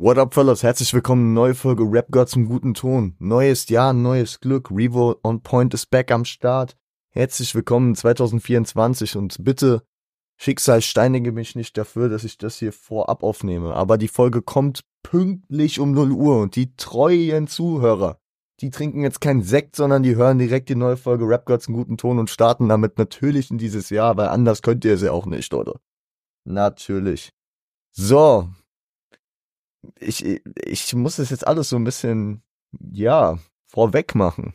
What up, fellas? Herzlich willkommen. Neue Folge Rap Gods im guten Ton. Neues Jahr, neues Glück. Revo on Point ist back am Start. Herzlich willkommen 2024 und bitte Schicksal steinige mich nicht dafür, dass ich das hier vorab aufnehme. Aber die Folge kommt pünktlich um 0 Uhr und die treuen Zuhörer, die trinken jetzt keinen Sekt, sondern die hören direkt die neue Folge Rap Gods im guten Ton und starten damit natürlich in dieses Jahr, weil anders könnt ihr es ja auch nicht, oder? Natürlich. So, ich, ich muss das jetzt alles so ein bisschen, ja, vorweg machen.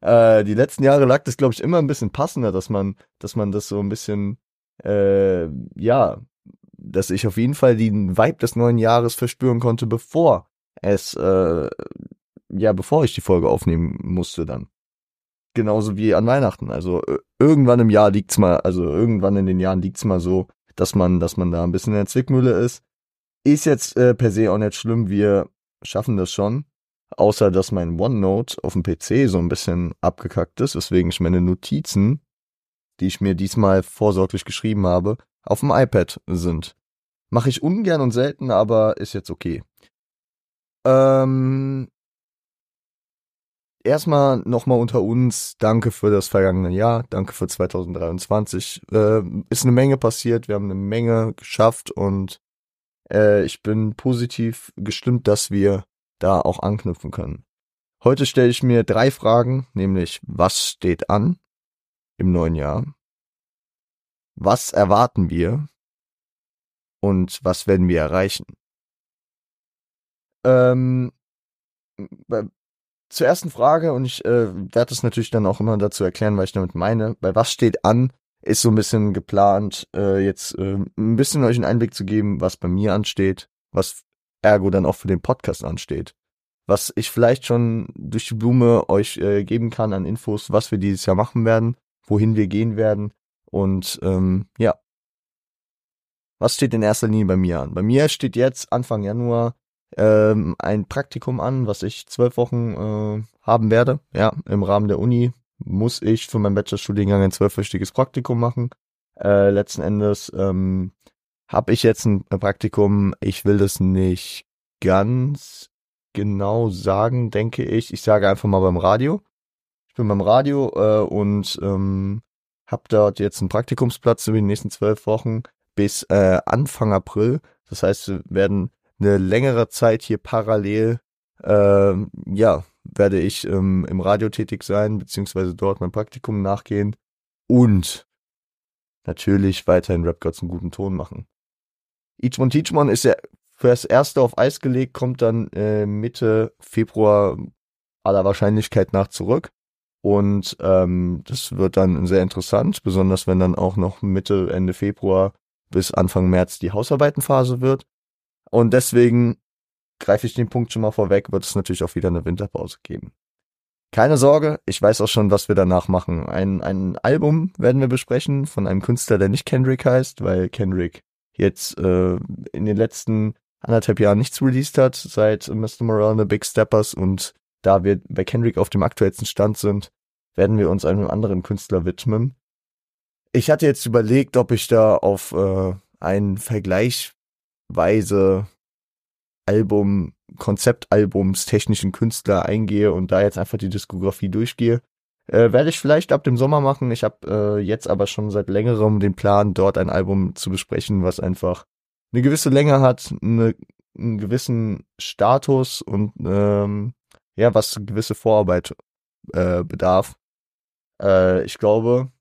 Äh, die letzten Jahre lag das, glaube ich, immer ein bisschen passender, dass man, dass man das so ein bisschen, äh, ja, dass ich auf jeden Fall den Vibe des neuen Jahres verspüren konnte, bevor es, äh, ja, bevor ich die Folge aufnehmen musste dann. Genauso wie an Weihnachten. Also irgendwann im Jahr liegt's mal, also irgendwann in den Jahren liegt's mal so, dass man, dass man da ein bisschen in der Zwickmühle ist ist jetzt äh, per se auch nicht schlimm, wir schaffen das schon. Außer, dass mein OneNote auf dem PC so ein bisschen abgekackt ist, weswegen ich meine Notizen, die ich mir diesmal vorsorglich geschrieben habe, auf dem iPad sind. Mache ich ungern und selten, aber ist jetzt okay. Ähm, erstmal nochmal unter uns, danke für das vergangene Jahr, danke für 2023. Äh, ist eine Menge passiert, wir haben eine Menge geschafft und äh, ich bin positiv gestimmt, dass wir da auch anknüpfen können. Heute stelle ich mir drei Fragen, nämlich was steht an im neuen Jahr? Was erwarten wir? Und was werden wir erreichen? Ähm, zur ersten Frage, und ich äh, werde es natürlich dann auch immer dazu erklären, was ich damit meine, bei was steht an, ist so ein bisschen geplant, äh, jetzt äh, ein bisschen euch einen Einblick zu geben, was bei mir ansteht, was ergo dann auch für den Podcast ansteht. Was ich vielleicht schon durch die Blume euch äh, geben kann an Infos, was wir dieses Jahr machen werden, wohin wir gehen werden und ähm, ja. Was steht in erster Linie bei mir an? Bei mir steht jetzt Anfang Januar ähm, ein Praktikum an, was ich zwölf Wochen äh, haben werde, ja, im Rahmen der Uni muss ich für meinen Bachelorstudiengang ein zwölfwöchiges Praktikum machen. Äh, letzten Endes ähm, habe ich jetzt ein Praktikum. Ich will das nicht ganz genau sagen, denke ich. Ich sage einfach mal beim Radio. Ich bin beim Radio äh, und ähm, habe dort jetzt einen Praktikumsplatz über die nächsten zwölf Wochen bis äh, Anfang April. Das heißt, wir werden eine längere Zeit hier parallel äh, ja werde ich ähm, im Radio tätig sein, beziehungsweise dort mein Praktikum nachgehen und natürlich weiterhin Rap Gods einen guten Ton machen. Each One Teach One ist ja fürs erste auf Eis gelegt, kommt dann äh, Mitte Februar aller Wahrscheinlichkeit nach zurück. Und ähm, das wird dann sehr interessant, besonders wenn dann auch noch Mitte, Ende Februar bis Anfang März die Hausarbeitenphase wird. Und deswegen greife ich den Punkt schon mal vorweg, wird es natürlich auch wieder eine Winterpause geben. Keine Sorge, ich weiß auch schon, was wir danach machen. Ein, ein Album werden wir besprechen von einem Künstler, der nicht Kendrick heißt, weil Kendrick jetzt äh, in den letzten anderthalb Jahren nichts released hat, seit Mr. Morale and the Big Steppers und da wir bei Kendrick auf dem aktuellsten Stand sind, werden wir uns einem anderen Künstler widmen. Ich hatte jetzt überlegt, ob ich da auf äh, einen vergleichsweise Album, Konzeptalbums, technischen Künstler eingehe und da jetzt einfach die Diskografie durchgehe. Äh, werde ich vielleicht ab dem Sommer machen. Ich habe äh, jetzt aber schon seit längerem den Plan, dort ein Album zu besprechen, was einfach eine gewisse Länge hat, eine, einen gewissen Status und ähm, ja, was gewisse Vorarbeit äh, bedarf. Äh, ich glaube,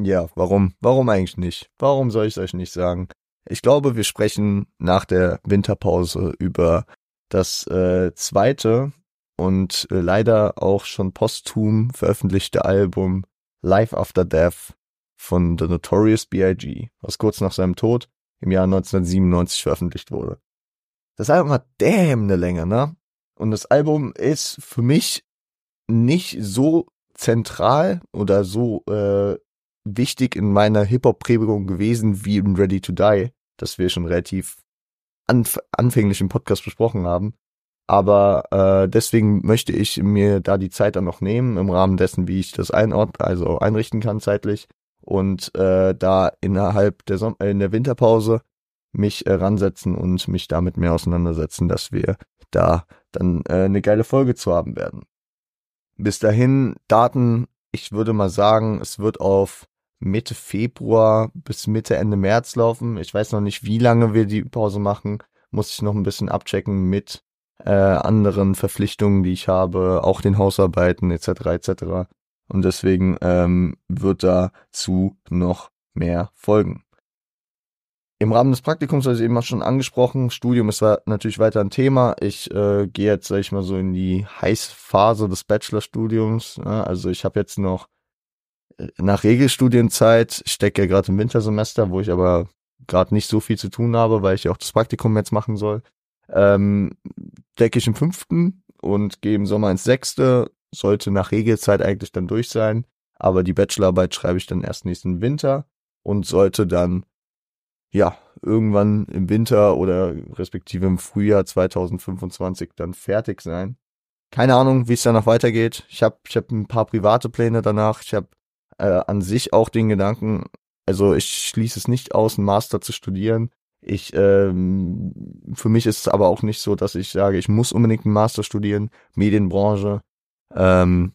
ja, warum? Warum eigentlich nicht? Warum soll ich es euch nicht sagen? Ich glaube, wir sprechen nach der Winterpause über das äh, zweite und äh, leider auch schon posthum veröffentlichte Album Life After Death von The Notorious B.I.G., was kurz nach seinem Tod im Jahr 1997 veröffentlicht wurde. Das Album hat damn eine Länge, ne? Und das Album ist für mich nicht so zentral oder so äh, wichtig in meiner Hip-Hop-Prägung gewesen wie in Ready to Die, das wir schon relativ anf anfänglich im Podcast besprochen haben. Aber äh, deswegen möchte ich mir da die Zeit dann noch nehmen, im Rahmen dessen, wie ich das einord also einrichten kann zeitlich. Und äh, da innerhalb der Som äh, in der Winterpause mich äh, ransetzen und mich damit mehr auseinandersetzen, dass wir da dann äh, eine geile Folge zu haben werden. Bis dahin Daten, ich würde mal sagen, es wird auf Mitte Februar bis Mitte Ende März laufen. Ich weiß noch nicht, wie lange wir die Pause machen. Muss ich noch ein bisschen abchecken mit äh, anderen Verpflichtungen, die ich habe, auch den Hausarbeiten etc. etc. Und deswegen ähm, wird dazu noch mehr folgen. Im Rahmen des Praktikums, also eben auch schon angesprochen, Studium ist natürlich weiter ein Thema. Ich äh, gehe jetzt, sag ich mal, so in die Heißphase des Bachelorstudiums. Ja, also ich habe jetzt noch nach Regelstudienzeit, ich stecke ja gerade im Wintersemester, wo ich aber gerade nicht so viel zu tun habe, weil ich ja auch das Praktikum jetzt machen soll. Ähm, decke ich im fünften und gehe im Sommer ins sechste. Sollte nach Regelzeit eigentlich dann durch sein. Aber die Bachelorarbeit schreibe ich dann erst nächsten Winter und sollte dann ja, irgendwann im Winter oder respektive im Frühjahr 2025 dann fertig sein. Keine Ahnung, wie es danach weitergeht. Ich habe ich hab ein paar private Pläne danach. Ich habe äh, an sich auch den Gedanken, also ich schließe es nicht aus, einen Master zu studieren. Ich, ähm, für mich ist es aber auch nicht so, dass ich sage, ich muss unbedingt einen Master studieren, Medienbranche. Ähm,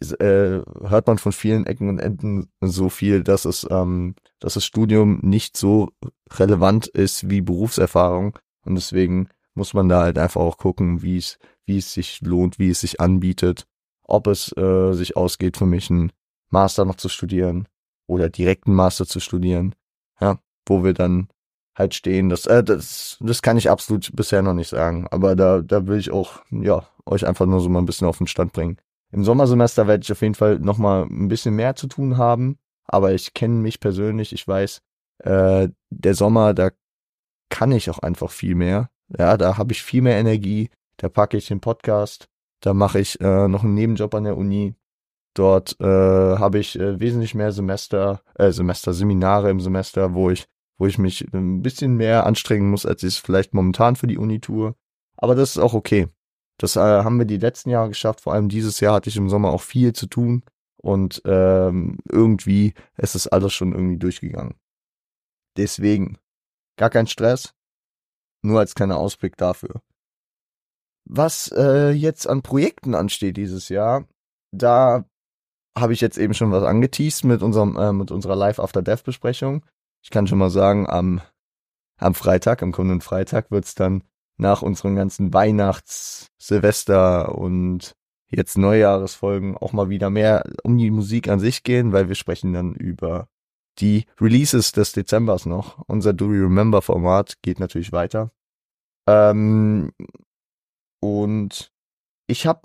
äh, hört man von vielen Ecken und Enden so viel, dass es, ähm, dass das Studium nicht so relevant ist wie Berufserfahrung. Und deswegen muss man da halt einfach auch gucken, wie es, wie es sich lohnt, wie es sich anbietet, ob es äh, sich ausgeht für mich, einen Master noch zu studieren oder direkten Master zu studieren. Ja, wo wir dann halt stehen. Das, äh, das, das kann ich absolut bisher noch nicht sagen. Aber da, da will ich auch, ja, euch einfach nur so mal ein bisschen auf den Stand bringen. Im Sommersemester werde ich auf jeden Fall nochmal ein bisschen mehr zu tun haben, aber ich kenne mich persönlich, ich weiß, äh, der Sommer, da kann ich auch einfach viel mehr. Ja, da habe ich viel mehr Energie, da packe ich den Podcast, da mache ich äh, noch einen Nebenjob an der Uni. Dort äh, habe ich äh, wesentlich mehr Semester, äh, Semester, Seminare im Semester, wo ich, wo ich mich ein bisschen mehr anstrengen muss, als ich es vielleicht momentan für die Uni tue. Aber das ist auch okay. Das äh, haben wir die letzten Jahre geschafft. Vor allem dieses Jahr hatte ich im Sommer auch viel zu tun und ähm, irgendwie ist es alles schon irgendwie durchgegangen. Deswegen gar kein Stress, nur als kleiner Ausblick dafür. Was äh, jetzt an Projekten ansteht dieses Jahr, da habe ich jetzt eben schon was angeteased mit unserem äh, mit unserer Live After Death Besprechung. Ich kann schon mal sagen, am am Freitag, am kommenden Freitag wird's dann nach unseren ganzen Weihnachts-, Silvester- und jetzt Neujahresfolgen auch mal wieder mehr um die Musik an sich gehen, weil wir sprechen dann über die Releases des Dezembers noch. Unser Do You Remember Format geht natürlich weiter. Ähm, und ich habe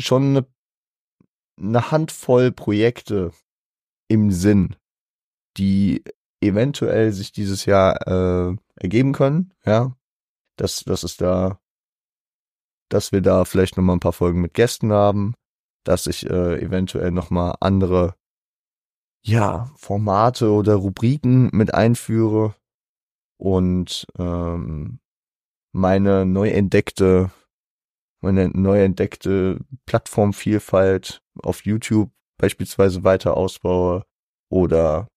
schon eine, eine Handvoll Projekte im Sinn, die eventuell sich dieses Jahr äh, ergeben können, ja, dass, dass es da, dass wir da vielleicht nochmal ein paar Folgen mit Gästen haben, dass ich äh, eventuell nochmal andere, ja, Formate oder Rubriken mit einführe und ähm, meine neu entdeckte, meine neu entdeckte Plattformvielfalt auf YouTube beispielsweise weiter ausbaue oder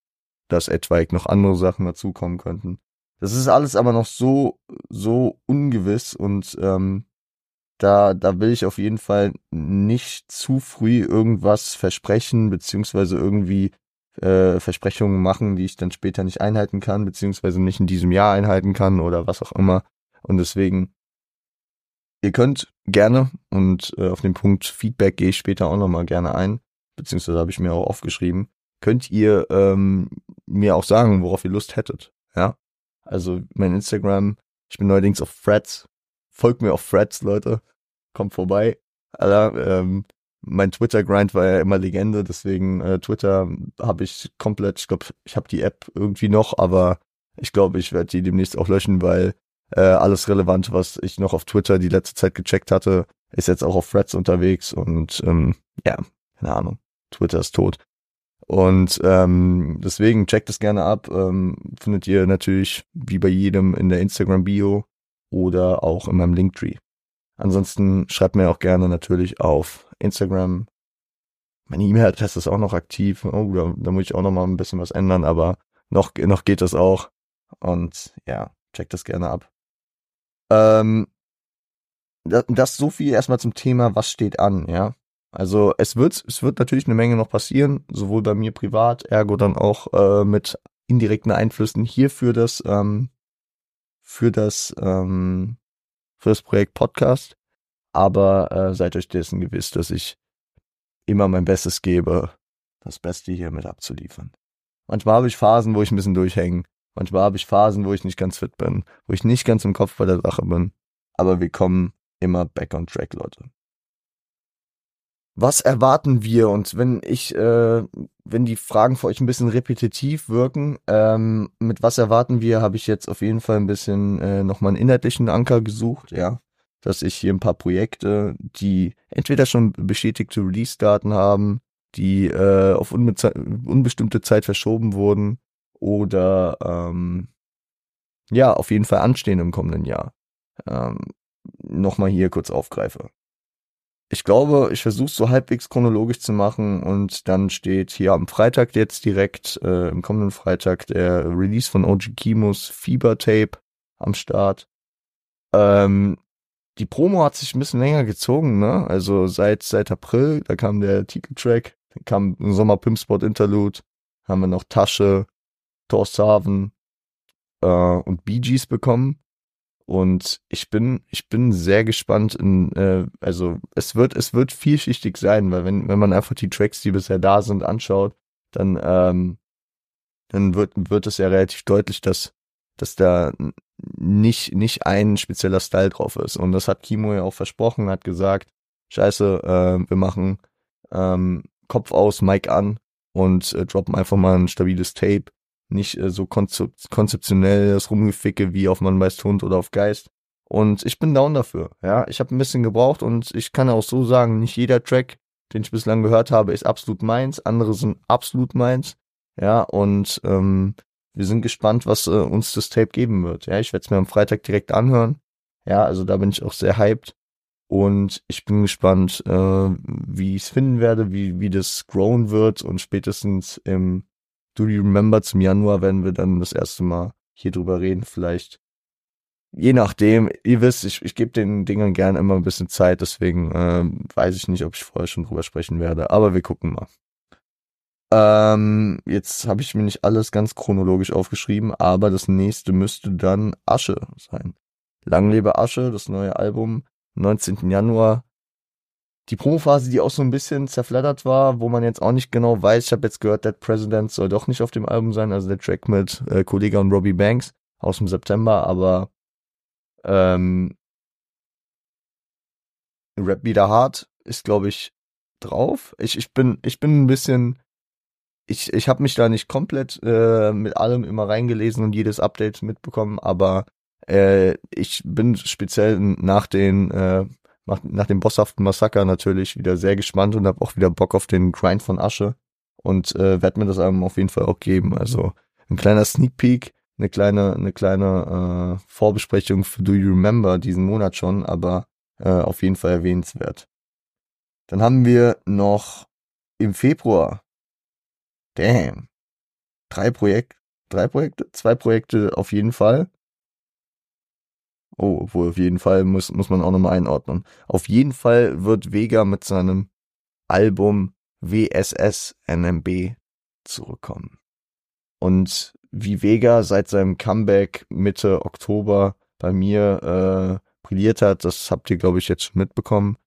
dass etwaig noch andere Sachen dazukommen könnten. Das ist alles aber noch so, so ungewiss und ähm, da, da will ich auf jeden Fall nicht zu früh irgendwas versprechen, beziehungsweise irgendwie äh, Versprechungen machen, die ich dann später nicht einhalten kann, beziehungsweise nicht in diesem Jahr einhalten kann oder was auch immer. Und deswegen, ihr könnt gerne, und äh, auf den Punkt Feedback gehe ich später auch nochmal gerne ein, beziehungsweise habe ich mir auch aufgeschrieben, könnt ihr ähm, mir auch sagen, worauf ihr Lust hättet. Ja, also mein Instagram, ich bin neuerdings auf Threads. Folgt mir auf Threads, Leute. Kommt vorbei. Alter, ähm, mein Twitter-Grind war ja immer Legende, deswegen äh, Twitter habe ich komplett, ich glaube, ich habe die App irgendwie noch, aber ich glaube, ich werde die demnächst auch löschen, weil äh, alles relevant, was ich noch auf Twitter die letzte Zeit gecheckt hatte, ist jetzt auch auf Threads unterwegs und ähm, ja, keine Ahnung. Twitter ist tot. Und ähm, deswegen checkt es gerne ab. Ähm, findet ihr natürlich wie bei jedem in der Instagram-Bio oder auch in meinem Linktree. Ansonsten schreibt mir auch gerne natürlich auf Instagram. Meine E-Mail-Adresse ist auch noch aktiv. Oh, da, da muss ich auch noch mal ein bisschen was ändern, aber noch, noch geht das auch. Und ja, checkt das gerne ab. Ähm, das, das so viel erstmal zum Thema, was steht an, ja. Also es wird, es wird natürlich eine Menge noch passieren, sowohl bei mir privat, ergo dann auch äh, mit indirekten Einflüssen hier für das, ähm, für das, ähm, für das Projekt Podcast. Aber äh, seid euch dessen gewiss, dass ich immer mein Bestes gebe, das Beste hier mit abzuliefern. Manchmal habe ich Phasen, wo ich ein bisschen durchhänge. Manchmal habe ich Phasen, wo ich nicht ganz fit bin, wo ich nicht ganz im Kopf bei der Sache bin. Aber wir kommen immer back on track, Leute. Was erwarten wir? Und wenn ich, äh, wenn die Fragen für euch ein bisschen repetitiv wirken, ähm, mit was erwarten wir, habe ich jetzt auf jeden Fall ein bisschen äh, nochmal einen inhaltlichen Anker gesucht, ja. Dass ich hier ein paar Projekte, die entweder schon bestätigte Release-Daten haben, die äh, auf unbestimmte Zeit verschoben wurden oder ähm, ja, auf jeden Fall anstehen im kommenden Jahr. Ähm, Nochmal hier kurz aufgreife. Ich glaube, ich versuche es so halbwegs chronologisch zu machen und dann steht hier am Freitag jetzt direkt, äh, im kommenden Freitag, der Release von OG Kimos Fieber Tape am Start. Ähm, die Promo hat sich ein bisschen länger gezogen, ne? Also seit, seit April, da kam der Titeltrack, kam ein Sommer Pimpspot Interlude, haben wir noch Tasche, Torshaven äh, und Bee Gees bekommen. Und ich bin, ich bin sehr gespannt in, äh, also es wird, es wird vielschichtig sein, weil wenn, wenn man einfach die Tracks, die bisher da sind, anschaut, dann, ähm, dann wird, wird es ja relativ deutlich, dass, dass da nicht, nicht ein spezieller Style drauf ist. Und das hat Kimo ja auch versprochen, hat gesagt, scheiße, äh, wir machen ähm, Kopf aus, Mic an und äh, droppen einfach mal ein stabiles Tape nicht äh, so konzep konzeptionell das Rumgeficke wie auf Mann beißt Hund oder auf Geist. Und ich bin down dafür. Ja, ich habe ein bisschen gebraucht und ich kann auch so sagen, nicht jeder Track, den ich bislang gehört habe, ist absolut meins. Andere sind absolut meins. Ja, und ähm, wir sind gespannt, was äh, uns das Tape geben wird. Ja, ich werde es mir am Freitag direkt anhören. Ja, also da bin ich auch sehr hyped. Und ich bin gespannt, äh, wie ich es finden werde, wie, wie das grown wird und spätestens im Do You Remember zum Januar werden wir dann das erste Mal hier drüber reden, vielleicht. Je nachdem, ihr wisst, ich, ich gebe den Dingern gern immer ein bisschen Zeit, deswegen ähm, weiß ich nicht, ob ich vorher schon drüber sprechen werde, aber wir gucken mal. Ähm, jetzt habe ich mir nicht alles ganz chronologisch aufgeschrieben, aber das nächste müsste dann Asche sein. Lang lebe Asche, das neue Album, 19. Januar die Promophase, die auch so ein bisschen zerflattert war, wo man jetzt auch nicht genau weiß. Ich habe jetzt gehört, Dead President soll doch nicht auf dem Album sein, also der Track mit äh, Kollega und Robbie Banks aus dem September, aber ähm, Rap wieder hart ist, glaube ich, drauf. Ich, ich bin, ich bin ein bisschen, ich, ich habe mich da nicht komplett äh, mit allem immer reingelesen und jedes Update mitbekommen, aber äh, ich bin speziell nach den äh, nach, nach dem bosshaften Massaker natürlich wieder sehr gespannt und habe auch wieder Bock auf den Grind von Asche und äh, werde mir das Album auf jeden Fall auch geben. Also ein kleiner Sneak Peek, eine kleine, eine kleine äh, Vorbesprechung für Do You Remember diesen Monat schon, aber äh, auf jeden Fall erwähnenswert. Dann haben wir noch im Februar, damn, drei Projekte, drei Projekte, zwei Projekte auf jeden Fall. Oh, obwohl auf jeden Fall muss, muss man auch nochmal einordnen. Auf jeden Fall wird Vega mit seinem Album WSS NMB zurückkommen. Und wie Vega seit seinem Comeback Mitte Oktober bei mir äh, brilliert hat, das habt ihr, glaube ich, jetzt schon mitbekommen.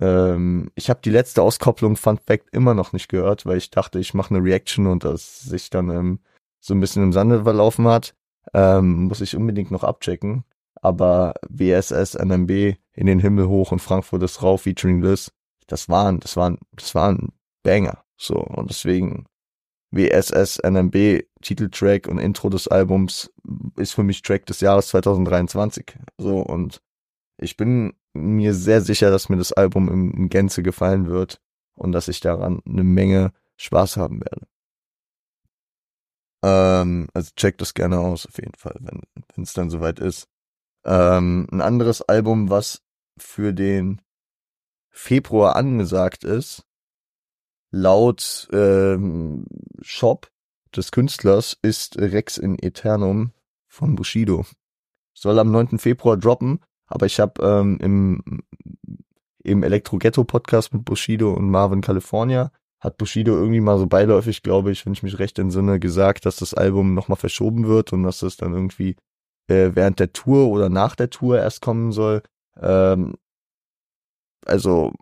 Ähm, ich habe die letzte Auskopplung Fun Fact immer noch nicht gehört, weil ich dachte, ich mache eine Reaction und das sich dann ähm, so ein bisschen im Sande verlaufen hat. Ähm, muss ich unbedingt noch abchecken aber WSS, NMB in den Himmel hoch und Frankfurt ist rauf featuring Liz, das waren, das waren, das waren Banger, so, und deswegen WSS, NMB, Titeltrack und Intro des Albums ist für mich Track des Jahres 2023, so, und ich bin mir sehr sicher, dass mir das Album in Gänze gefallen wird und dass ich daran eine Menge Spaß haben werde. Ähm, also checkt das gerne aus, auf jeden Fall, wenn es dann soweit ist. Ähm, ein anderes Album, was für den Februar angesagt ist, laut ähm, Shop des Künstlers ist Rex in Eternum von Bushido. Soll am 9. Februar droppen, aber ich habe ähm, im, im Elektro-Ghetto-Podcast mit Bushido und Marvin California hat Bushido irgendwie mal so beiläufig, glaube ich, wenn ich mich recht entsinne, gesagt, dass das Album nochmal verschoben wird und dass das dann irgendwie äh, während der Tour oder nach der Tour erst kommen soll. Ähm, also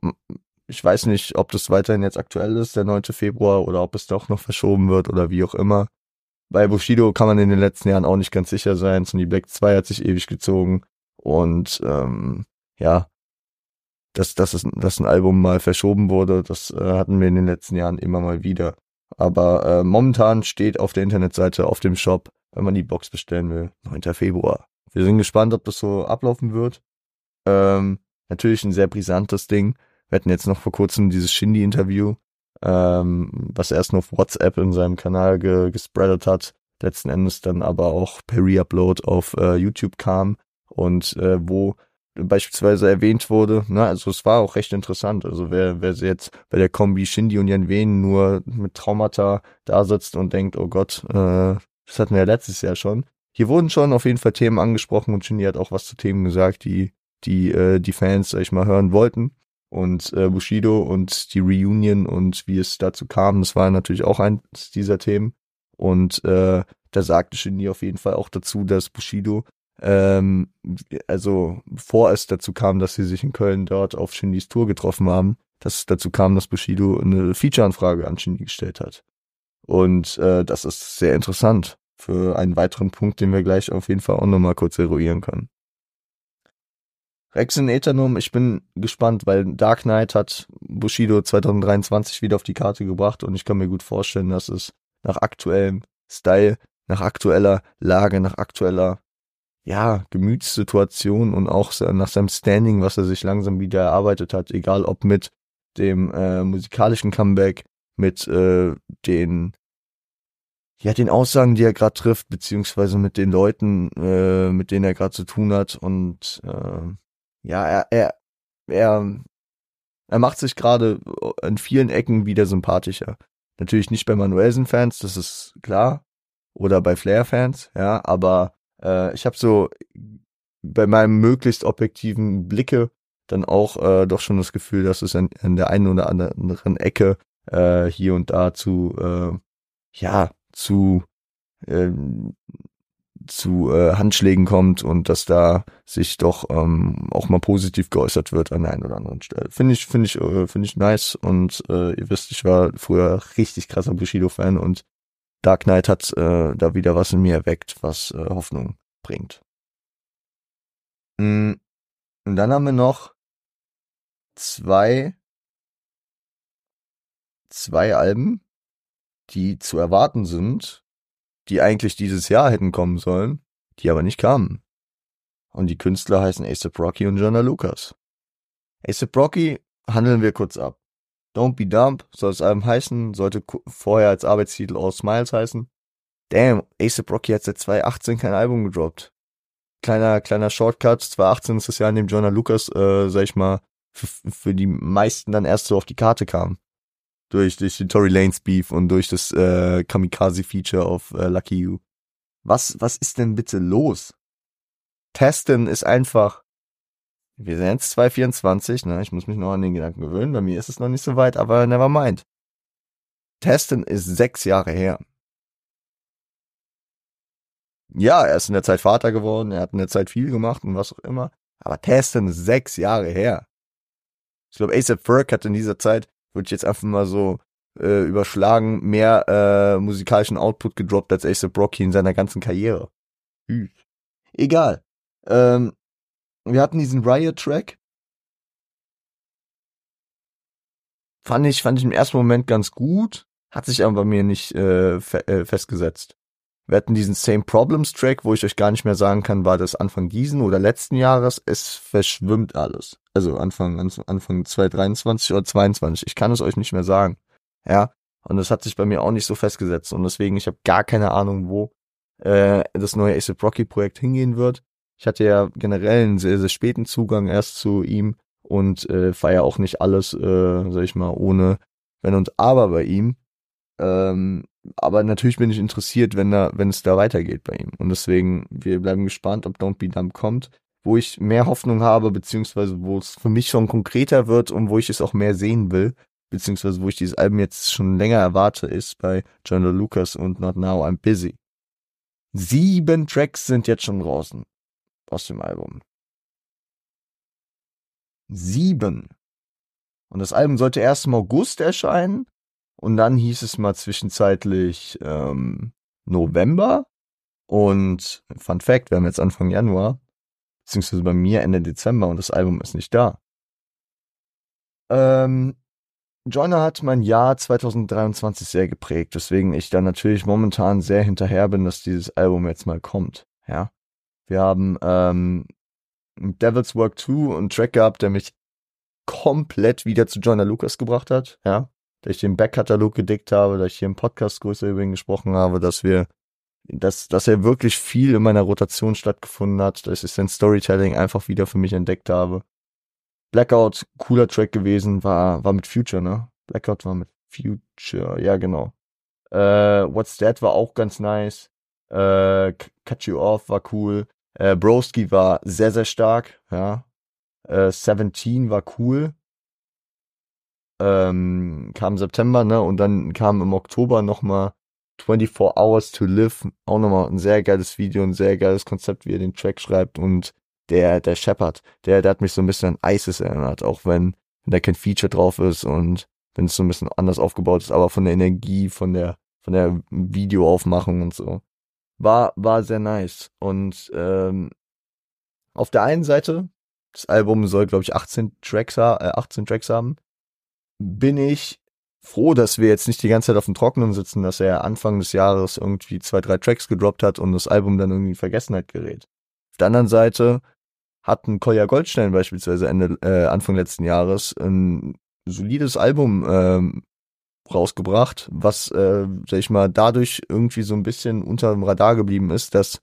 ich weiß nicht, ob das weiterhin jetzt aktuell ist, der 9. Februar, oder ob es doch noch verschoben wird oder wie auch immer. Bei Bushido kann man in den letzten Jahren auch nicht ganz sicher sein. Sony Black 2 hat sich ewig gezogen. Und ähm, ja, dass, dass, es, dass ein Album mal verschoben wurde, das äh, hatten wir in den letzten Jahren immer mal wieder. Aber äh, momentan steht auf der Internetseite, auf dem Shop, wenn man die Box bestellen will, 9. Februar. Wir sind gespannt, ob das so ablaufen wird. Ähm, natürlich ein sehr brisantes Ding. Wir hatten jetzt noch vor kurzem dieses Shindy-Interview, ähm, was er erst nur auf WhatsApp in seinem Kanal ge gespreadet hat, letzten Endes dann aber auch per Reupload auf äh, YouTube kam und äh, wo beispielsweise erwähnt wurde. Ne? Also es war auch recht interessant. Also wer, wer jetzt bei der Kombi Shindy und Jan Wen nur mit Traumata da sitzt und denkt, oh Gott, äh, das hatten wir ja letztes Jahr schon. Hier wurden schon auf jeden Fall Themen angesprochen und Shindy hat auch was zu Themen gesagt, die die äh, die Fans, sag ich mal, hören wollten. Und äh, Bushido und die Reunion und wie es dazu kam, das war natürlich auch eins dieser Themen. Und äh, da sagte Shindy auf jeden Fall auch dazu, dass Bushido ähm, also bevor es dazu kam, dass sie sich in Köln dort auf Shindys Tour getroffen haben, dass es dazu kam, dass Bushido eine Feature-Anfrage an Shindy gestellt hat. Und äh, das ist sehr interessant für einen weiteren Punkt, den wir gleich auf jeden Fall auch nochmal kurz eruieren können. Rex in Eternum, ich bin gespannt, weil Dark Knight hat Bushido 2023 wieder auf die Karte gebracht und ich kann mir gut vorstellen, dass es nach aktuellem Style, nach aktueller Lage, nach aktueller ja, Gemütssituation und auch nach seinem Standing, was er sich langsam wieder erarbeitet hat, egal ob mit dem äh, musikalischen Comeback, mit äh, den ja den Aussagen, die er gerade trifft, beziehungsweise mit den Leuten, äh, mit denen er gerade zu tun hat und äh, ja, er er er er macht sich gerade in vielen Ecken wieder sympathischer. Natürlich nicht bei Manuelsen-Fans, das ist klar, oder bei Flair-Fans, ja, aber äh, ich habe so bei meinem möglichst objektiven Blicke dann auch äh, doch schon das Gefühl, dass es an, an der einen oder anderen Ecke äh, hier und da zu äh, ja zu äh, zu äh, Handschlägen kommt und dass da sich doch ähm, auch mal positiv geäußert wird an der einen oder anderen Stelle. Finde ich, finde ich, äh, finde ich nice und äh, ihr wisst, ich war früher richtig krasser Bushido-Fan und Dark Knight hat äh, da wieder was in mir erweckt, was äh, Hoffnung bringt. Mm, und dann haben wir noch zwei, zwei Alben, die zu erwarten sind, die eigentlich dieses Jahr hätten kommen sollen, die aber nicht kamen. Und die Künstler heißen ASAP Rocky und Jonah Lucas. ASAP Rocky handeln wir kurz ab. Don't Be Dumb soll das Album heißen, sollte vorher als Arbeitstitel All Smiles heißen. Damn, ASAP Rocky hat seit 2018 kein Album gedroppt. Kleiner, kleiner Shortcut, 2018 ist das Jahr, in dem Jonah Lucas, äh, sag ich mal, für die meisten dann erst so auf die Karte kam. Durch, durch den Tory Lanes Beef und durch das äh, Kamikaze-Feature auf äh, Lucky You. Was, was ist denn bitte los? Testen ist einfach wir sind jetzt 224, ne? Ich muss mich noch an den Gedanken gewöhnen. Bei mir ist es noch nicht so weit, aber never mind. Testen ist sechs Jahre her. Ja, er ist in der Zeit Vater geworden, er hat in der Zeit viel gemacht und was auch immer. Aber Testen ist sechs Jahre her. Ich glaube, ASAP Ferg hat in dieser Zeit, würde ich jetzt einfach mal so äh, überschlagen, mehr äh, musikalischen Output gedroppt als ASAP Rocky in seiner ganzen Karriere. Hm. Egal. Ähm, wir hatten diesen Riot-Track. Fand ich, fand ich im ersten Moment ganz gut, hat sich aber bei mir nicht äh, fe äh, festgesetzt. Wir hatten diesen Same Problems Track, wo ich euch gar nicht mehr sagen kann, war das Anfang diesen oder letzten Jahres. Es verschwimmt alles. Also Anfang, Anfang 2023 oder 22. Ich kann es euch nicht mehr sagen. Ja. Und das hat sich bei mir auch nicht so festgesetzt. Und deswegen, ich habe gar keine Ahnung, wo äh, das neue ASAP Rocky Projekt hingehen wird. Ich hatte ja generell einen sehr, sehr späten Zugang erst zu ihm und äh, feier auch nicht alles, äh, sag ich mal, ohne Wenn und Aber bei ihm. Ähm, aber natürlich bin ich interessiert, wenn da, wenn es da weitergeht bei ihm. Und deswegen, wir bleiben gespannt, ob Don't Be Dumb kommt, wo ich mehr Hoffnung habe, beziehungsweise wo es für mich schon konkreter wird und wo ich es auch mehr sehen will, beziehungsweise wo ich dieses Album jetzt schon länger erwarte, ist bei John Lucas und Not Now I'm Busy. Sieben Tracks sind jetzt schon draußen aus dem Album. Sieben. Und das Album sollte erst im August erscheinen und dann hieß es mal zwischenzeitlich ähm, November. Und Fun Fact, wir haben jetzt Anfang Januar, beziehungsweise bei mir Ende Dezember und das Album ist nicht da. Ähm, Joyner hat mein Jahr 2023 sehr geprägt, weswegen ich da natürlich momentan sehr hinterher bin, dass dieses Album jetzt mal kommt. Ja, wir haben ähm, Devil's Work 2 einen Track gehabt, der mich komplett wieder zu Joyner Lucas gebracht hat. Ja, dass ich den Backkatalog gedickt habe, dass ich hier im Podcast größer über ihn gesprochen habe, dass wir, dass, dass er wirklich viel in meiner Rotation stattgefunden hat, dass ich sein Storytelling einfach wieder für mich entdeckt habe. Blackout, cooler Track gewesen, war, war mit Future, ne? Blackout war mit Future, ja, genau. Äh, What's That war auch ganz nice. Äh, Cut You Off war cool. Äh, Broski war sehr, sehr stark, ja. Äh, 17 war cool ähm, kam September, ne? Und dann kam im Oktober nochmal 24 Hours to Live, auch nochmal ein sehr geiles Video, ein sehr geiles Konzept, wie er den Track schreibt und der, der Shepard, der, der hat mich so ein bisschen an ISIS erinnert, auch wenn, wenn da kein Feature drauf ist und wenn es so ein bisschen anders aufgebaut ist, aber von der Energie, von der, von der Videoaufmachung und so. War, war sehr nice. Und ähm, auf der einen Seite, das Album soll, glaube ich, 18 Tracks, äh, 18 Tracks haben bin ich froh, dass wir jetzt nicht die ganze Zeit auf dem Trockenen sitzen, dass er Anfang des Jahres irgendwie zwei, drei Tracks gedroppt hat und das Album dann irgendwie in Vergessenheit gerät. Auf der anderen Seite hat ein Kolja Goldstein beispielsweise Ende, äh, Anfang letzten Jahres ein solides Album ähm, rausgebracht, was, äh, sag ich mal, dadurch irgendwie so ein bisschen unter dem Radar geblieben ist, dass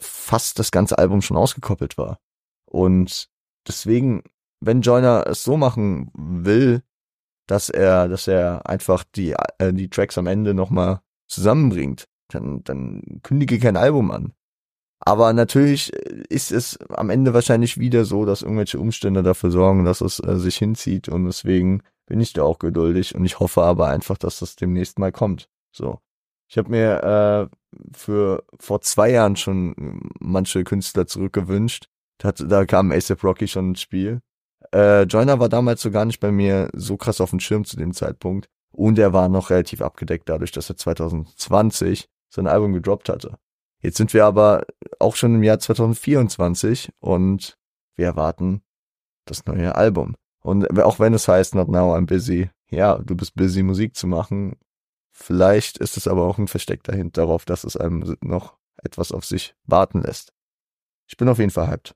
fast das ganze Album schon ausgekoppelt war. Und deswegen, wenn Joyner es so machen will, dass er, dass er einfach die, äh, die Tracks am Ende nochmal zusammenbringt. Dann, dann kündige kein Album an. Aber natürlich ist es am Ende wahrscheinlich wieder so, dass irgendwelche Umstände dafür sorgen, dass es äh, sich hinzieht und deswegen bin ich da auch geduldig und ich hoffe aber einfach, dass das demnächst mal kommt. So. Ich habe mir äh, für vor zwei Jahren schon manche Künstler zurückgewünscht. Da, da kam ASAP Rocky schon ins Spiel äh, Joyner war damals so gar nicht bei mir so krass auf dem Schirm zu dem Zeitpunkt. Und er war noch relativ abgedeckt dadurch, dass er 2020 sein Album gedroppt hatte. Jetzt sind wir aber auch schon im Jahr 2024 und wir erwarten das neue Album. Und auch wenn es heißt, not now I'm busy, ja, du bist busy, Musik zu machen. Vielleicht ist es aber auch ein versteckter Hint darauf, dass es einem noch etwas auf sich warten lässt. Ich bin auf jeden Fall hyped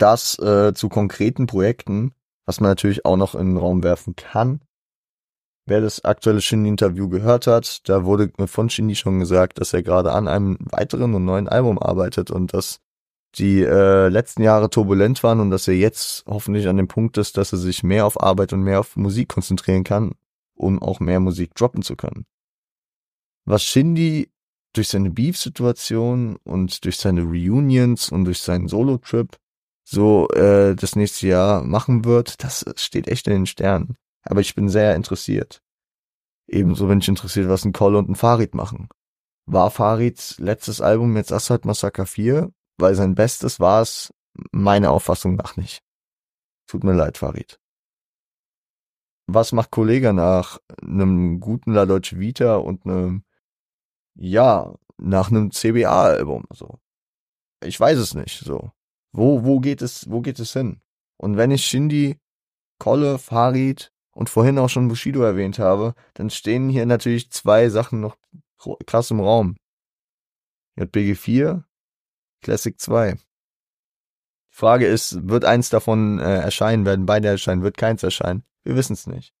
das äh, zu konkreten Projekten, was man natürlich auch noch in den Raum werfen kann. Wer das aktuelle Shindy-Interview gehört hat, da wurde von Shindy schon gesagt, dass er gerade an einem weiteren und neuen Album arbeitet und dass die äh, letzten Jahre turbulent waren und dass er jetzt hoffentlich an dem Punkt ist, dass er sich mehr auf Arbeit und mehr auf Musik konzentrieren kann, um auch mehr Musik droppen zu können. Was Shindy durch seine Beef-Situation und durch seine Reunions und durch seinen Solo-Trip so äh, das nächste Jahr machen wird, das steht echt in den Sternen. Aber ich bin sehr interessiert. Ebenso bin ich interessiert, was ein Call und ein Farid machen. War Farids letztes Album jetzt Asphalt Massacre 4? Weil sein Bestes war es meiner Auffassung nach nicht. Tut mir leid, Farid. Was macht Kollege nach einem guten La Deutsche Vita und einem, ja, nach einem CBA-Album, so? Ich weiß es nicht, so. Wo, wo geht es, wo geht es hin? Und wenn ich Shindy, Kolle, Farid und vorhin auch schon Bushido erwähnt habe, dann stehen hier natürlich zwei Sachen noch krass im Raum. JBG 4, Classic 2. Die Frage ist, wird eins davon äh, erscheinen, werden beide erscheinen, wird keins erscheinen? Wir wissen es nicht.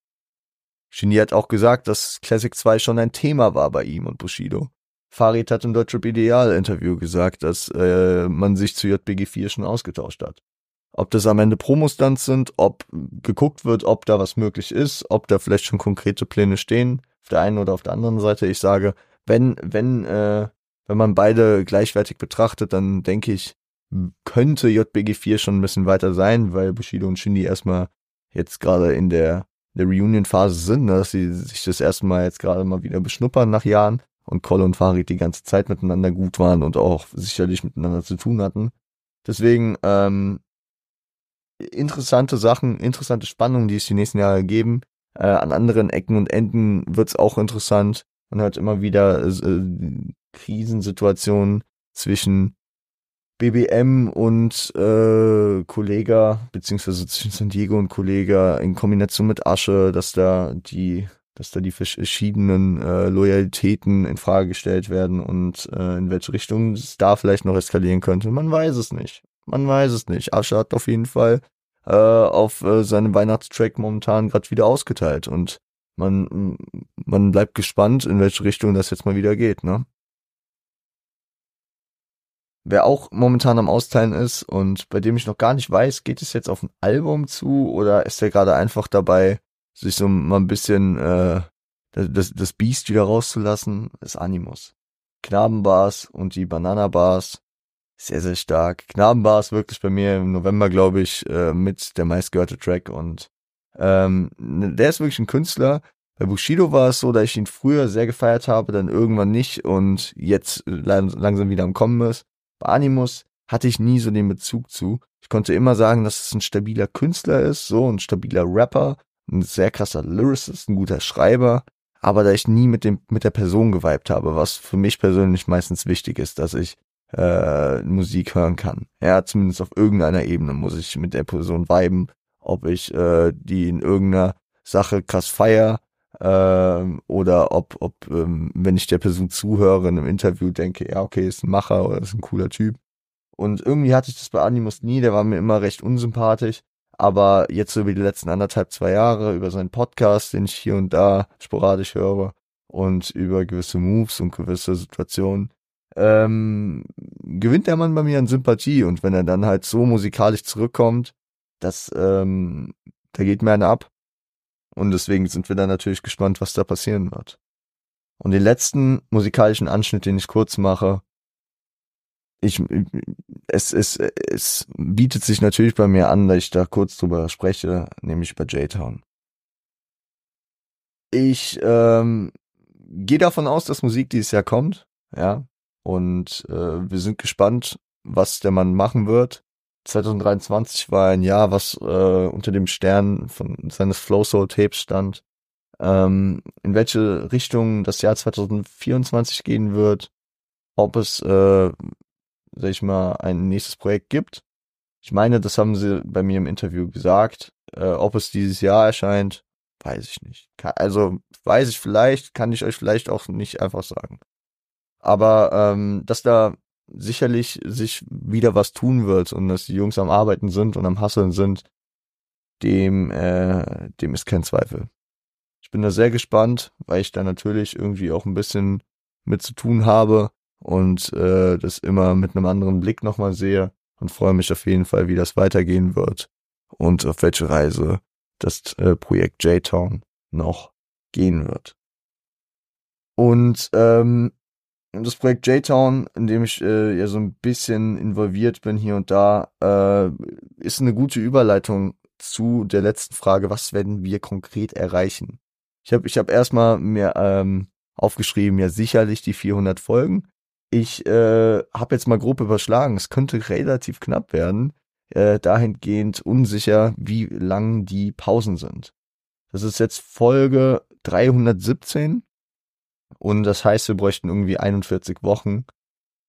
Shindy hat auch gesagt, dass Classic 2 schon ein Thema war bei ihm und Bushido. Farid hat im Deutschrap Ideal Interview gesagt, dass äh, man sich zu JBG 4 schon ausgetauscht hat. Ob das am Ende Promostunts sind, ob geguckt wird, ob da was möglich ist, ob da vielleicht schon konkrete Pläne stehen, der einen oder auf der anderen Seite. Ich sage, wenn, wenn, äh, wenn man beide gleichwertig betrachtet, dann denke ich, könnte JBG 4 schon ein bisschen weiter sein, weil Bushido und Shindy erstmal jetzt gerade in der, der Reunion-Phase sind, ne, dass sie sich das erste Mal jetzt gerade mal wieder beschnuppern nach Jahren und Kolle und Farid die ganze Zeit miteinander gut waren und auch sicherlich miteinander zu tun hatten. Deswegen ähm, interessante Sachen, interessante Spannungen, die es die nächsten Jahre geben. Äh, an anderen Ecken und Enden wird's auch interessant. Man hört immer wieder äh, Krisensituationen zwischen BBM und äh, Kollega, beziehungsweise zwischen San Diego und Kollega in Kombination mit Asche, dass da die, dass da die verschiedenen äh, Loyalitäten in Frage gestellt werden und äh, in welche Richtung es da vielleicht noch eskalieren könnte. Man weiß es nicht. Man weiß es nicht. Asche hat auf jeden Fall äh, auf äh, seinem Weihnachtstrack momentan gerade wieder ausgeteilt und man, man bleibt gespannt, in welche Richtung das jetzt mal wieder geht, ne? Wer auch momentan am Austeilen ist und bei dem ich noch gar nicht weiß, geht es jetzt auf ein Album zu oder ist er gerade einfach dabei, sich so mal ein bisschen äh, das, das Biest wieder rauszulassen, ist Animus. Knabenbars und die Banana-Bars sehr, sehr stark. Knabenbars wirklich bei mir im November, glaube ich, äh, mit der meistgehörte Track und ähm, der ist wirklich ein Künstler. Bei Bushido war es so, dass ich ihn früher sehr gefeiert habe, dann irgendwann nicht und jetzt langsam wieder am Kommen ist. Bei Animus hatte ich nie so den Bezug zu. Ich konnte immer sagen, dass es ein stabiler Künstler ist, so ein stabiler Rapper, ein sehr krasser Lyricist, ein guter Schreiber, aber da ich nie mit dem mit der Person geweibt habe, was für mich persönlich meistens wichtig ist, dass ich äh, Musik hören kann. Ja, zumindest auf irgendeiner Ebene muss ich mit der Person viben, ob ich äh, die in irgendeiner Sache krass feier ähm, oder ob, ob ähm, wenn ich der Person zuhöre in einem Interview, denke, ja, okay, ist ein Macher oder ist ein cooler Typ. Und irgendwie hatte ich das bei Animus nie, der war mir immer recht unsympathisch. Aber jetzt so über die letzten anderthalb, zwei Jahre, über seinen Podcast, den ich hier und da sporadisch höre und über gewisse Moves und gewisse Situationen, ähm, gewinnt der Mann bei mir an Sympathie. Und wenn er dann halt so musikalisch zurückkommt, das, ähm, da geht mir einer ab. Und deswegen sind wir dann natürlich gespannt, was da passieren wird. Und den letzten musikalischen Anschnitt, den ich kurz mache, ich, es, es, es bietet sich natürlich bei mir an, dass ich da kurz drüber spreche, nämlich über J-Town. Ich ähm, gehe davon aus, dass Musik dieses Jahr kommt, ja, und äh, wir sind gespannt, was der Mann machen wird. 2023 war ein Jahr, was äh, unter dem Stern von seines Flow Soul Tapes stand. Ähm, in welche Richtung das Jahr 2024 gehen wird, ob es, äh, sag ich mal, ein nächstes Projekt gibt. Ich meine, das haben sie bei mir im Interview gesagt. Äh, ob es dieses Jahr erscheint, weiß ich nicht. Also weiß ich vielleicht, kann ich euch vielleicht auch nicht einfach sagen. Aber ähm, dass da sicherlich sich wieder was tun wird und dass die Jungs am Arbeiten sind und am Hasseln sind, dem, äh, dem ist kein Zweifel. Ich bin da sehr gespannt, weil ich da natürlich irgendwie auch ein bisschen mit zu tun habe und äh, das immer mit einem anderen Blick nochmal sehe und freue mich auf jeden Fall, wie das weitergehen wird und auf welche Reise das äh, Projekt J-Town noch gehen wird. Und ähm, das Projekt J-Town, in dem ich äh, ja so ein bisschen involviert bin hier und da, äh, ist eine gute Überleitung zu der letzten Frage, was werden wir konkret erreichen? Ich habe ich hab erstmal mir ähm, aufgeschrieben, ja sicherlich die 400 Folgen. Ich äh, habe jetzt mal grob überschlagen, es könnte relativ knapp werden, äh, dahingehend unsicher, wie lang die Pausen sind. Das ist jetzt Folge 317 und das heißt, wir bräuchten irgendwie 41 Wochen.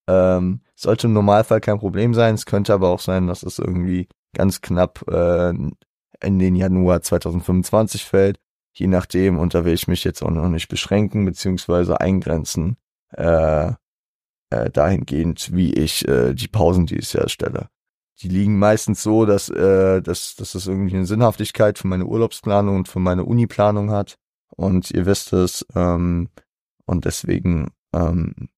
Ähm, sollte im Normalfall kein Problem sein. Es könnte aber auch sein, dass es irgendwie ganz knapp äh, in den Januar 2025 fällt. Je nachdem, und da will ich mich jetzt auch noch nicht beschränken, beziehungsweise eingrenzen, äh, äh, dahingehend, wie ich äh, die Pausen dieses Jahr stelle. Die liegen meistens so, dass, äh, dass, dass das irgendwie eine Sinnhaftigkeit für meine Urlaubsplanung und für meine Uniplanung hat. Und ihr wisst es, ähm, und deswegen ähm,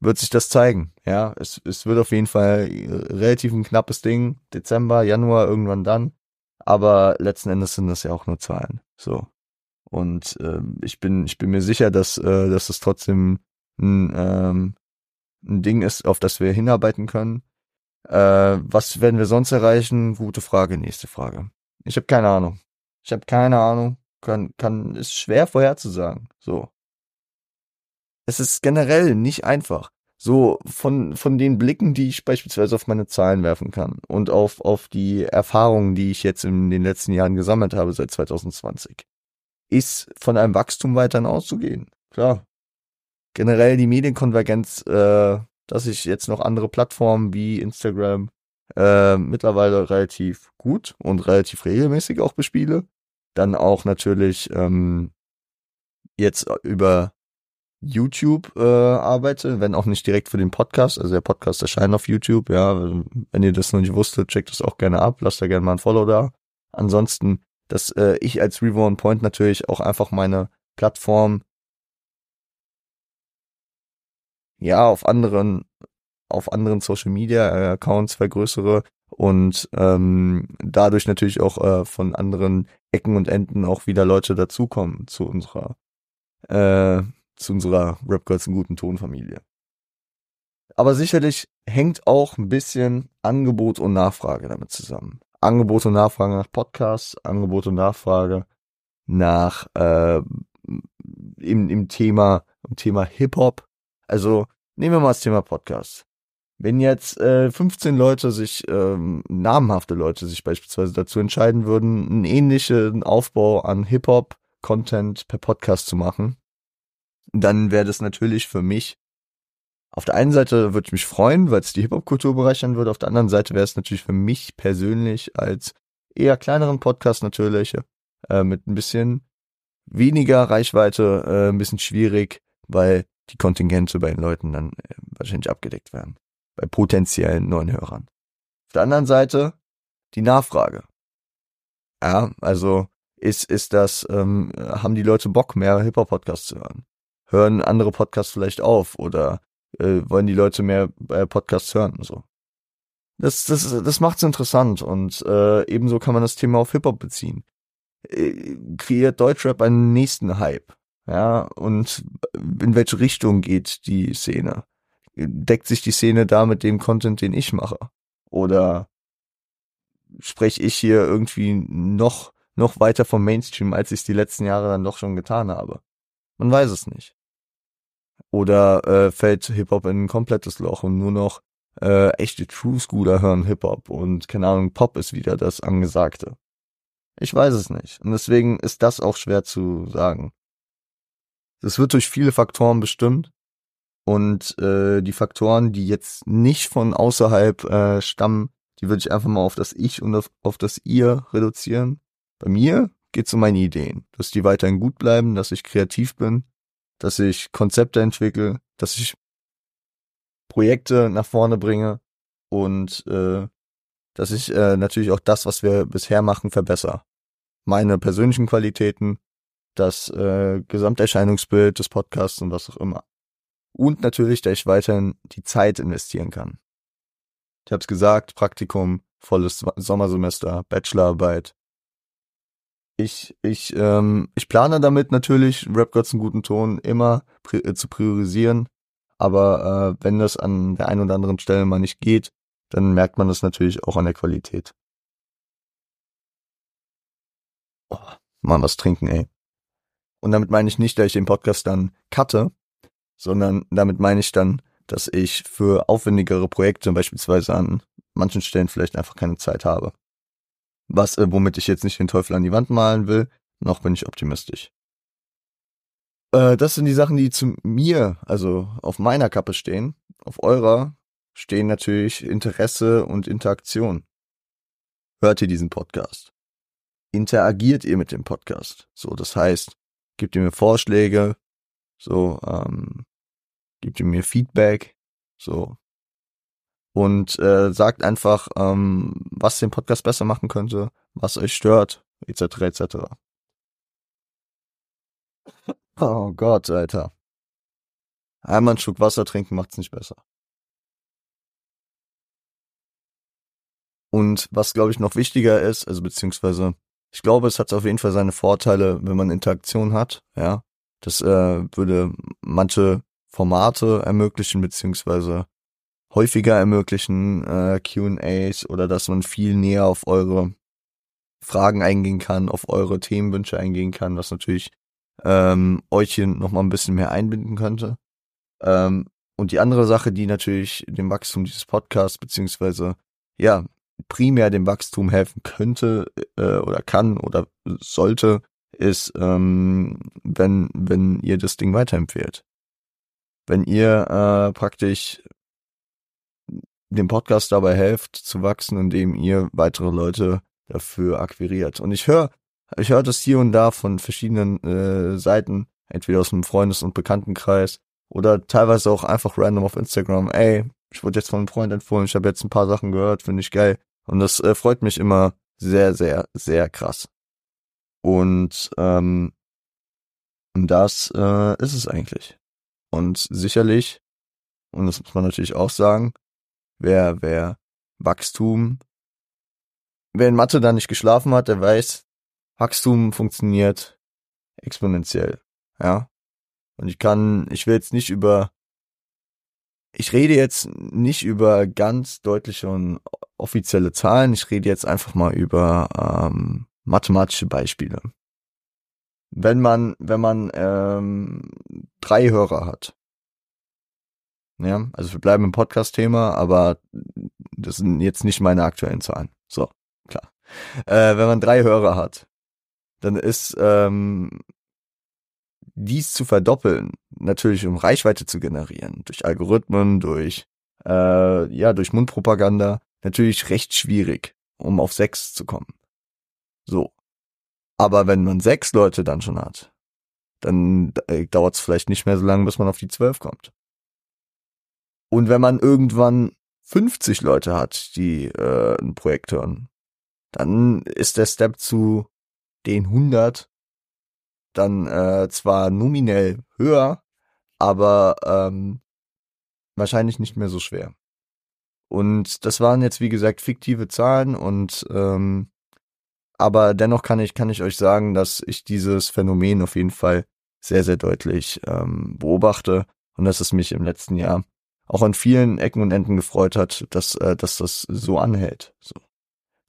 wird sich das zeigen. Ja, es, es wird auf jeden Fall relativ ein knappes Ding. Dezember, Januar, irgendwann dann. Aber letzten Endes sind das ja auch nur Zahlen. So. Und äh, ich bin, ich bin mir sicher, dass, äh, dass es trotzdem ein, ähm, ein Ding ist, auf das wir hinarbeiten können. Äh, was werden wir sonst erreichen? Gute Frage, nächste Frage. Ich habe keine Ahnung. Ich habe keine Ahnung. Kann, kann, ist schwer vorherzusagen. So. Es ist generell nicht einfach. So von, von den Blicken, die ich beispielsweise auf meine Zahlen werfen kann und auf, auf die Erfahrungen, die ich jetzt in den letzten Jahren gesammelt habe seit 2020, ist von einem Wachstum weiterhin auszugehen. Klar. Generell die Medienkonvergenz, äh, dass ich jetzt noch andere Plattformen wie Instagram äh, mittlerweile relativ gut und relativ regelmäßig auch bespiele. Dann auch natürlich ähm, jetzt über YouTube äh, arbeite, wenn auch nicht direkt für den Podcast. Also der Podcast erscheint auf YouTube, ja. Wenn ihr das noch nicht wusstet, checkt das auch gerne ab, lasst da gerne mal ein Follow da. Ansonsten, dass äh, ich als Reborn Point natürlich auch einfach meine Plattform ja auf anderen auf anderen Social Media Accounts vergrößere und ähm, dadurch natürlich auch äh, von anderen Ecken und Enden auch wieder Leute dazukommen zu unserer äh, zu unserer Rap Girls in guten Tonfamilie. Aber sicherlich hängt auch ein bisschen Angebot und Nachfrage damit zusammen. Angebot und Nachfrage nach Podcasts, Angebot und Nachfrage nach äh, im, im Thema im Thema Hip Hop. Also nehmen wir mal das Thema Podcast. Wenn jetzt äh, 15 Leute sich, ähm, namhafte Leute sich beispielsweise dazu entscheiden würden, einen ähnlichen Aufbau an Hip-Hop-Content per Podcast zu machen, dann wäre das natürlich für mich auf der einen Seite würde ich mich freuen, weil es die Hip-Hop-Kultur bereichern würde. Auf der anderen Seite wäre es natürlich für mich persönlich als eher kleineren Podcast natürlich äh, mit ein bisschen weniger Reichweite äh, ein bisschen schwierig, weil die Kontingente bei den Leuten dann äh, wahrscheinlich abgedeckt werden. Bei potenziellen neuen Hörern. Auf der anderen Seite die Nachfrage. Ja, also ist, ist das, ähm, haben die Leute Bock, mehr Hip-Hop-Podcasts zu hören? hören andere Podcasts vielleicht auf oder äh, wollen die Leute mehr äh, Podcasts hören so. Das, das, das macht's interessant und äh, ebenso kann man das Thema auf Hip-Hop beziehen. Äh, kreiert Deutschrap einen nächsten Hype? Ja, und in welche Richtung geht die Szene? Deckt sich die Szene da mit dem Content, den ich mache? Oder spreche ich hier irgendwie noch, noch weiter vom Mainstream, als ich es die letzten Jahre dann doch schon getan habe? Man weiß es nicht. Oder äh, fällt Hip-Hop in ein komplettes Loch und nur noch äh, echte True Schooler hören Hip-Hop und keine Ahnung, Pop ist wieder das Angesagte. Ich weiß es nicht. Und deswegen ist das auch schwer zu sagen. Das wird durch viele Faktoren bestimmt. Und äh, die Faktoren, die jetzt nicht von außerhalb äh, stammen, die würde ich einfach mal auf das Ich und auf, auf das Ihr reduzieren. Bei mir geht es um meine Ideen, dass die weiterhin gut bleiben, dass ich kreativ bin, dass ich Konzepte entwickle, dass ich Projekte nach vorne bringe und äh, dass ich äh, natürlich auch das, was wir bisher machen, verbessere. Meine persönlichen Qualitäten, das äh, Gesamterscheinungsbild des Podcasts und was auch immer. Und natürlich, dass ich weiterhin die Zeit investieren kann. Ich habe es gesagt, Praktikum, volles Sommersemester, Bachelorarbeit, ich, ich, ähm, ich plane damit natürlich, Rap Gods einen guten Ton immer pri äh, zu priorisieren. Aber äh, wenn das an der einen oder anderen Stelle mal nicht geht, dann merkt man das natürlich auch an der Qualität. Oh, mal was trinken, ey. Und damit meine ich nicht, dass ich den Podcast dann cutte, sondern damit meine ich dann, dass ich für aufwendigere Projekte beispielsweise an manchen Stellen vielleicht einfach keine Zeit habe. Was, äh, womit ich jetzt nicht den Teufel an die Wand malen will, noch bin ich optimistisch. Äh, das sind die Sachen, die zu mir, also auf meiner Kappe stehen. Auf eurer stehen natürlich Interesse und Interaktion. Hört ihr diesen Podcast? Interagiert ihr mit dem Podcast? So, das heißt, gebt ihr mir Vorschläge, so, ähm, gebt ihr mir Feedback, so, und äh, sagt einfach, ähm, was den Podcast besser machen könnte, was euch stört, etc. etc. Oh Gott, Alter. Einmal einen Schluck Wasser trinken macht's nicht besser. Und was, glaube ich, noch wichtiger ist, also beziehungsweise Ich glaube, es hat auf jeden Fall seine Vorteile, wenn man Interaktion hat, ja. Das äh, würde manche Formate ermöglichen, beziehungsweise häufiger ermöglichen, äh, QAs oder dass man viel näher auf eure Fragen eingehen kann, auf eure Themenwünsche eingehen kann, was natürlich ähm, euch hier nochmal ein bisschen mehr einbinden könnte. Ähm, und die andere Sache, die natürlich dem Wachstum dieses Podcasts, beziehungsweise ja, primär dem Wachstum helfen könnte äh, oder kann oder sollte, ist, ähm, wenn, wenn ihr das Ding weiterempfehlt. Wenn ihr äh, praktisch dem Podcast dabei helft zu wachsen, indem ihr weitere Leute dafür akquiriert. Und ich höre, ich höre das hier und da von verschiedenen äh, Seiten, entweder aus dem Freundes- und Bekanntenkreis oder teilweise auch einfach random auf Instagram. Ey, ich wurde jetzt von einem Freund empfohlen, ich habe jetzt ein paar Sachen gehört, finde ich geil. Und das äh, freut mich immer sehr, sehr, sehr krass. Und ähm, das äh, ist es eigentlich. Und sicherlich, und das muss man natürlich auch sagen, wer, wer Wachstum, wer in Mathe da nicht geschlafen hat, der weiß, Wachstum funktioniert exponentiell. Ja. Und ich kann, ich will jetzt nicht über, ich rede jetzt nicht über ganz deutliche und offizielle Zahlen, ich rede jetzt einfach mal über ähm, mathematische Beispiele. Wenn man, wenn man ähm, drei Hörer hat, ja, also wir bleiben im Podcast-Thema, aber das sind jetzt nicht meine aktuellen Zahlen. So, klar. Äh, wenn man drei Hörer hat, dann ist ähm, dies zu verdoppeln, natürlich um Reichweite zu generieren, durch Algorithmen, durch äh, ja, durch Mundpropaganda, natürlich recht schwierig, um auf sechs zu kommen. So. Aber wenn man sechs Leute dann schon hat, dann äh, dauert es vielleicht nicht mehr so lange, bis man auf die zwölf kommt. Und wenn man irgendwann 50 Leute hat, die äh, ein Projekt hören, dann ist der Step zu den 100 dann äh, zwar nominell höher, aber ähm, wahrscheinlich nicht mehr so schwer. Und das waren jetzt wie gesagt fiktive Zahlen und ähm, aber dennoch kann ich kann ich euch sagen, dass ich dieses Phänomen auf jeden Fall sehr sehr deutlich ähm, beobachte und dass es mich im letzten Jahr auch an vielen Ecken und Enden gefreut hat, dass, äh, dass das so anhält. So.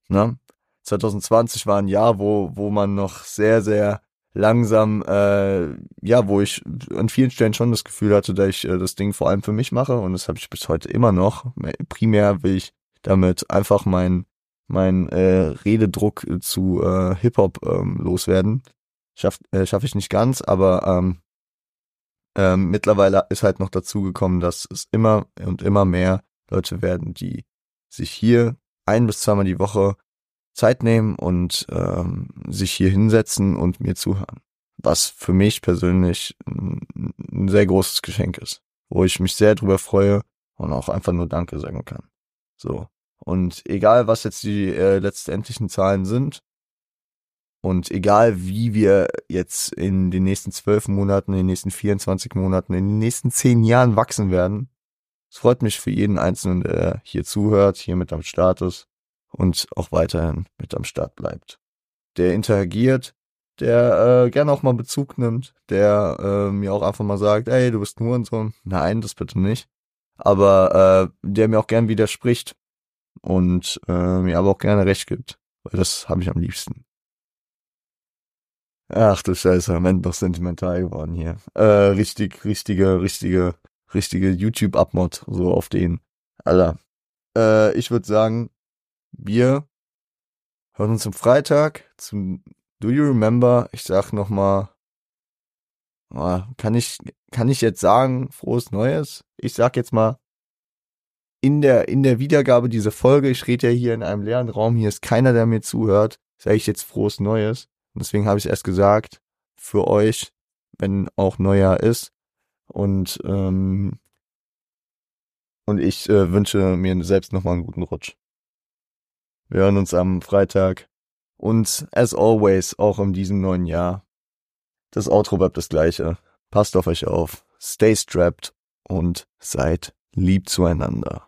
Ne? 2020 war ein Jahr, wo, wo man noch sehr, sehr langsam, äh, ja, wo ich an vielen Stellen schon das Gefühl hatte, dass ich äh, das Ding vor allem für mich mache und das habe ich bis heute immer noch. Primär will ich damit einfach mein mein äh, Rededruck zu äh, Hip Hop ähm, loswerden. Schaff äh, schaffe ich nicht ganz, aber ähm, ähm, mittlerweile ist halt noch dazu gekommen, dass es immer und immer mehr Leute werden, die sich hier ein bis zweimal die Woche Zeit nehmen und ähm, sich hier hinsetzen und mir zuhören. Was für mich persönlich ein, ein sehr großes Geschenk ist, wo ich mich sehr drüber freue und auch einfach nur Danke sagen kann. So. Und egal, was jetzt die äh, letztendlichen Zahlen sind, und egal wie wir jetzt in den nächsten zwölf Monaten, in den nächsten 24 Monaten, in den nächsten zehn Jahren wachsen werden, es freut mich für jeden Einzelnen, der hier zuhört, hier mit am Start ist und auch weiterhin mit am Start bleibt. Der interagiert, der äh, gerne auch mal Bezug nimmt, der äh, mir auch einfach mal sagt, ey, du bist nur und so. Nein, das bitte nicht. Aber äh, der mir auch gern widerspricht und äh, mir aber auch gerne recht gibt, weil das habe ich am liebsten. Ach du Scheiße, am Ende noch sentimental geworden hier. Äh, richtig, richtige, richtige, richtige YouTube-Abmod, so auf den. Alter. Äh, ich würde sagen, wir hören uns am Freitag zum Do You Remember? Ich sag nochmal, oh, kann ich, kann ich jetzt sagen, frohes Neues? Ich sag jetzt mal, in der, in der Wiedergabe dieser Folge, ich rede ja hier in einem leeren Raum, hier ist keiner, der mir zuhört, sage ich jetzt frohes Neues. Und deswegen habe ich erst gesagt, für euch, wenn auch Neujahr ist. Und, ähm, und ich äh, wünsche mir selbst nochmal einen guten Rutsch. Wir hören uns am Freitag. Und as always, auch in diesem neuen Jahr. Das Outro bleibt das gleiche. Passt auf euch auf. Stay strapped und seid lieb zueinander.